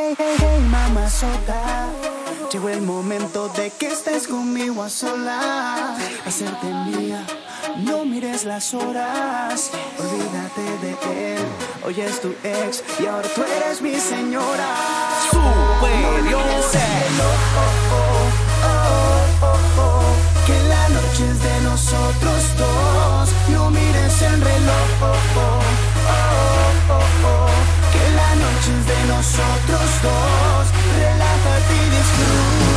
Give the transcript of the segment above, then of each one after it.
Hey, hey, hey, mamá sota. Llegó el momento de que estés conmigo a solas. Hacerte mía, no mires las horas. Olvídate de él, hoy es tu ex y ahora tú eres mi señora. Superior. Que la noche es de nosotros dos. No mires el reloj noches de nosotros dos. Relájate y disfruta.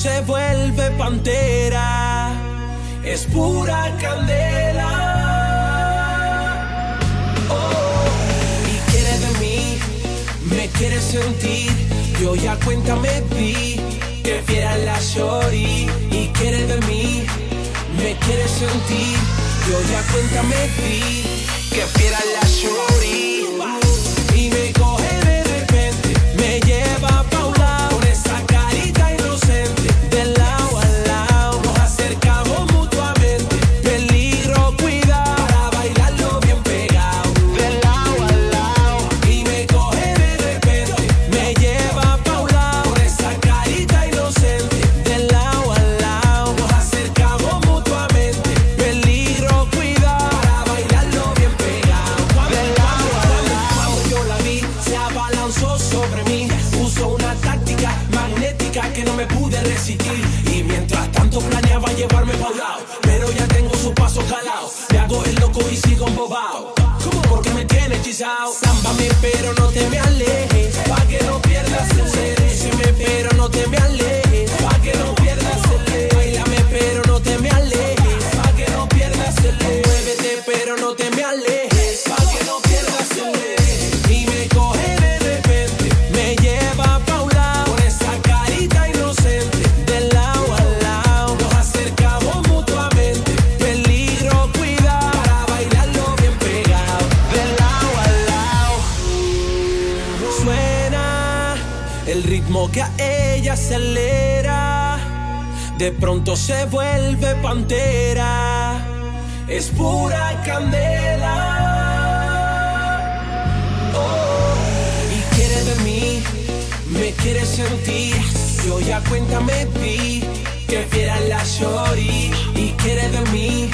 se vuelve pantera, es pura candela. Oh, y quiere de mí, me quiere sentir, yo ya cuenta me di, que viera la shorty. Y quiere de mí, me quiere sentir, yo ya cuenta me di, que viera la de pronto se vuelve pantera, es pura candela. Oh, y quiere de mí, me quiere sentir, yo ya cuenta me di que vieran la shorty. Y quiere de mí,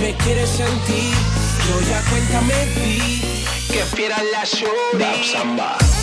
me quiere sentir, yo ya cuenta me que vieran la shorty.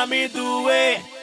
Mami, do it.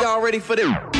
Y'all ready for this?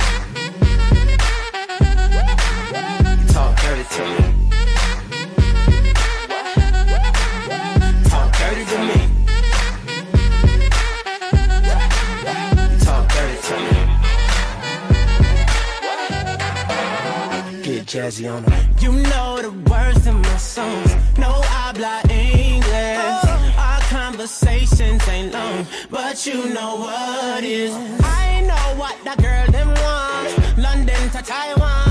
To me. Talk dirty to me. You talk dirty to me. Get jazzy on it. You know the words in my songs. No I habla English. Our conversations ain't long, but you know what is. I know what that girl them want. London to Taiwan.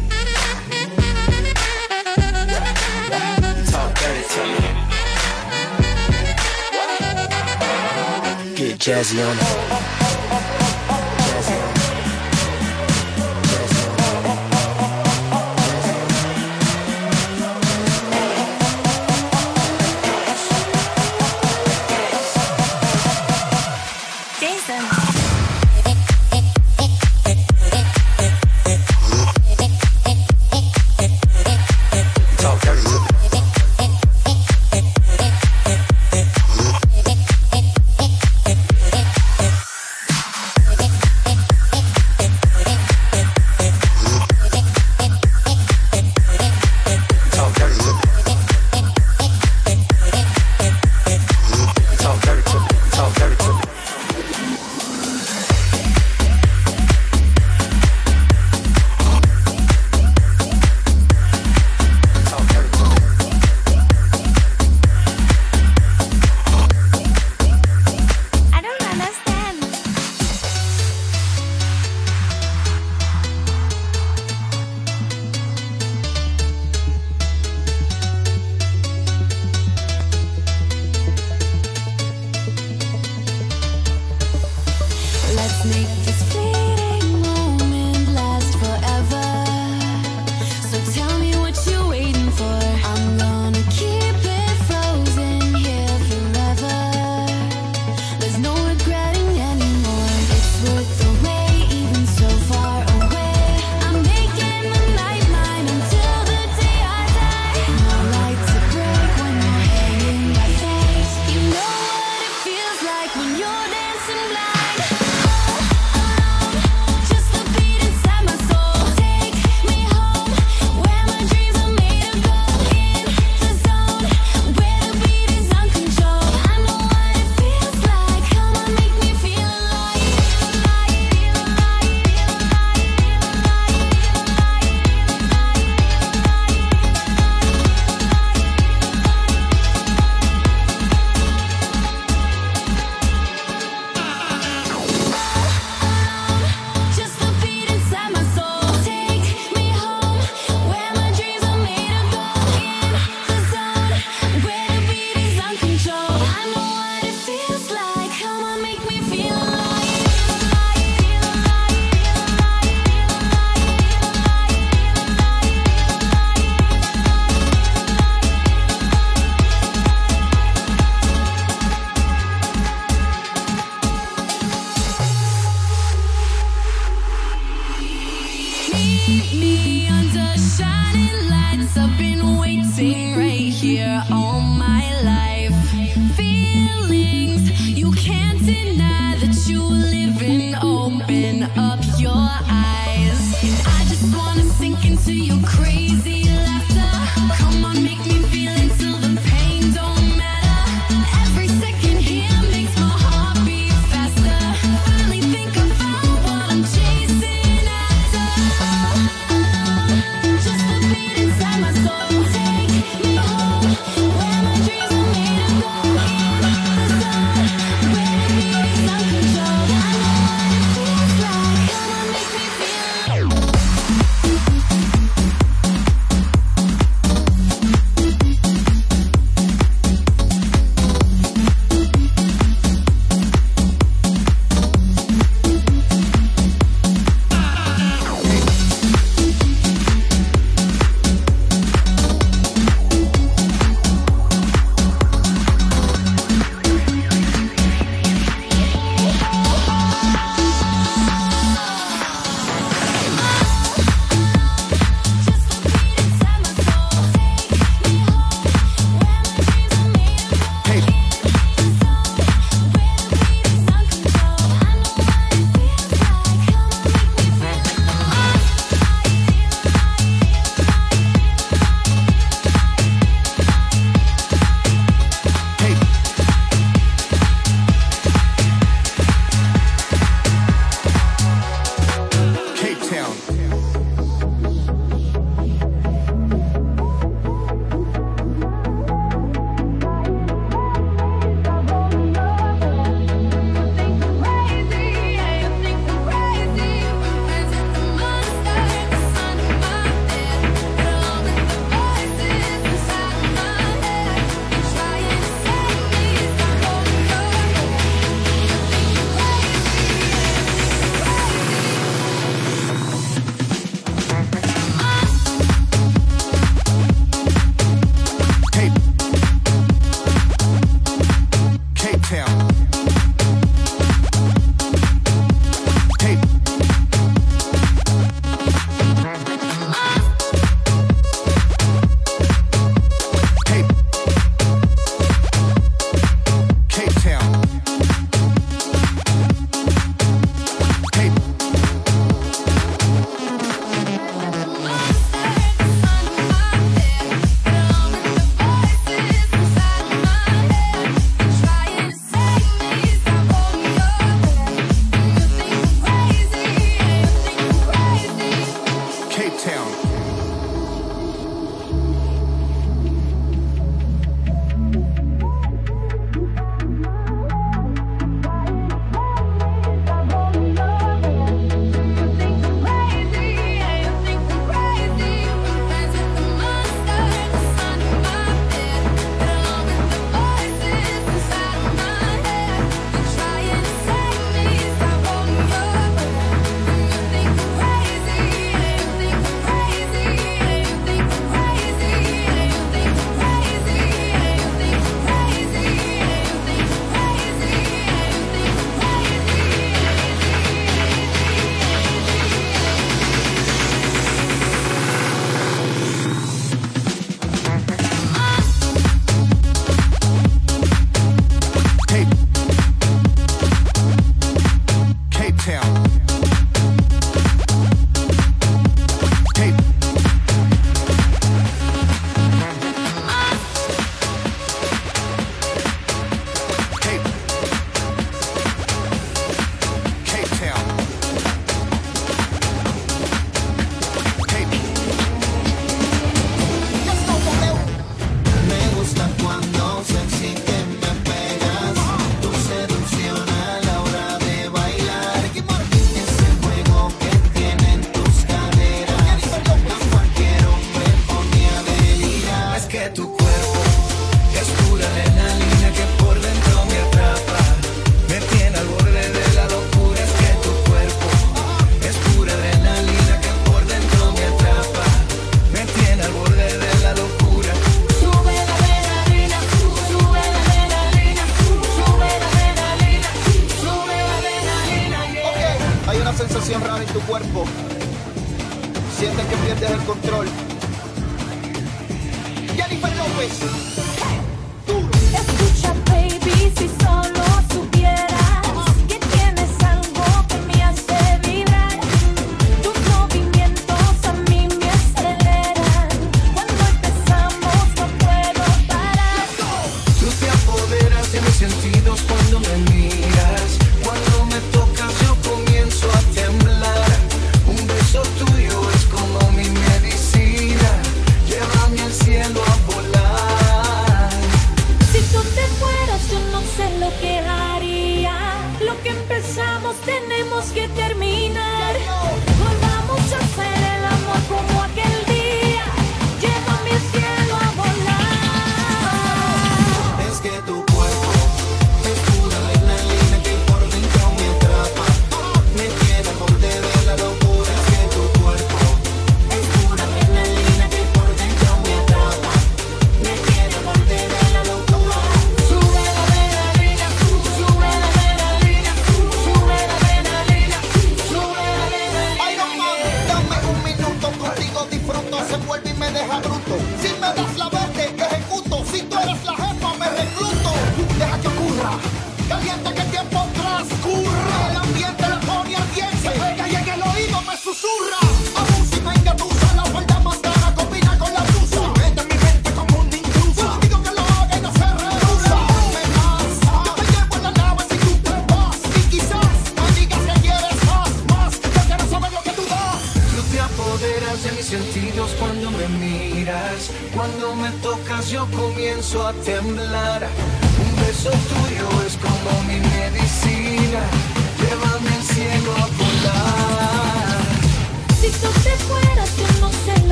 Jazzy on it.